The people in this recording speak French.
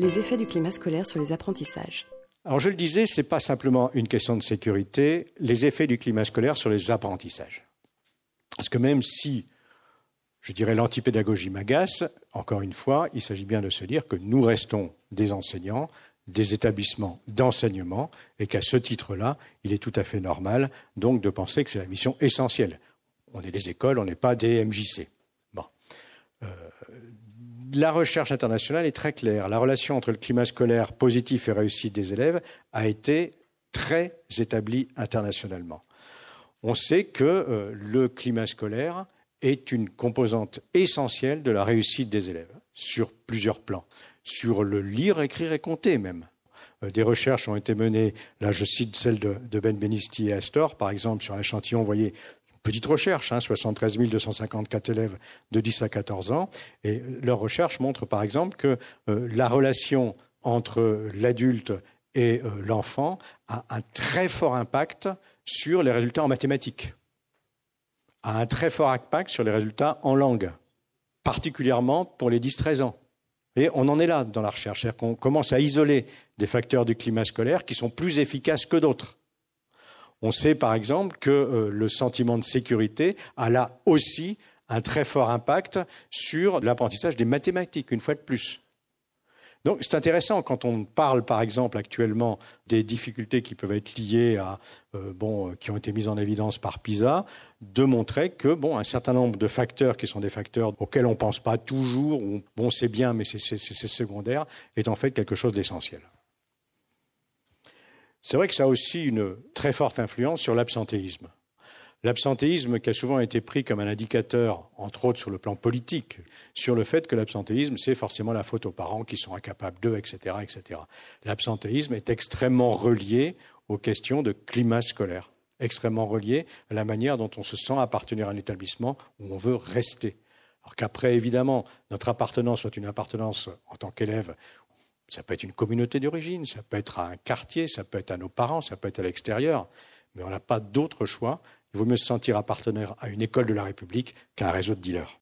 Les effets du climat scolaire sur les apprentissages. Alors je le disais, ce n'est pas simplement une question de sécurité, les effets du climat scolaire sur les apprentissages. Parce que même si, je dirais, l'antipédagogie m'agace, encore une fois, il s'agit bien de se dire que nous restons des enseignants, des établissements d'enseignement, et qu'à ce titre-là, il est tout à fait normal donc de penser que c'est la mission essentielle. On est des écoles, on n'est pas des MJC. La recherche internationale est très claire. La relation entre le climat scolaire positif et réussite des élèves a été très établie internationalement. On sait que euh, le climat scolaire est une composante essentielle de la réussite des élèves sur plusieurs plans, sur le lire, écrire et compter même. Euh, des recherches ont été menées, là je cite celle de, Ben Benisti et Astor, par exemple sur un échantillon, vous voyez, petite recherche, hein, 73 254 élèves de 10 à 14 ans. Et leur recherche montre par exemple que euh, la relation entre l'adulte et euh, l'enfant a un très fort impact sur les résultats en mathématiques, a un très fort impact sur les résultats en langue, particulièrement pour les 10-13 ans. Et on en est là dans la recherche, c'est-à-dire qu'on commence à isoler des facteurs du climat scolaire qui sont plus efficaces que d'autres. On sait par exemple que euh, le sentiment de sécurité a là aussi un très fort impact sur l'apprentissage des mathématiques, une fois de plus. Donc c'est intéressant quand on parle par exemple actuellement des difficultés qui peuvent être liées à euh, bon qui ont été mises en évidence par PISA de montrer que bon un certain nombre de facteurs qui sont des facteurs auxquels on ne pense pas toujours ou bon c'est bien mais c'est secondaire est en fait quelque chose d'essentiel. C'est vrai que ça a aussi une très forte influence sur l'absentéisme. L'absentéisme qui a souvent été pris comme un indicateur, entre autres sur le plan politique, sur le fait que l'absentéisme, c'est forcément la faute aux parents qui sont incapables d'eux, etc. etc. L'absentéisme est extrêmement relié aux questions de climat scolaire, extrêmement relié à la manière dont on se sent appartenir à un établissement où on veut rester. Alors qu'après, évidemment, notre appartenance soit une appartenance en tant qu'élève ça peut être une communauté d'origine, ça peut être à un quartier, ça peut être à nos parents, ça peut être à l'extérieur, mais on n'a pas d'autre choix. Il vaut mieux se sentir appartenir à une école de la République qu'à un réseau de dealers.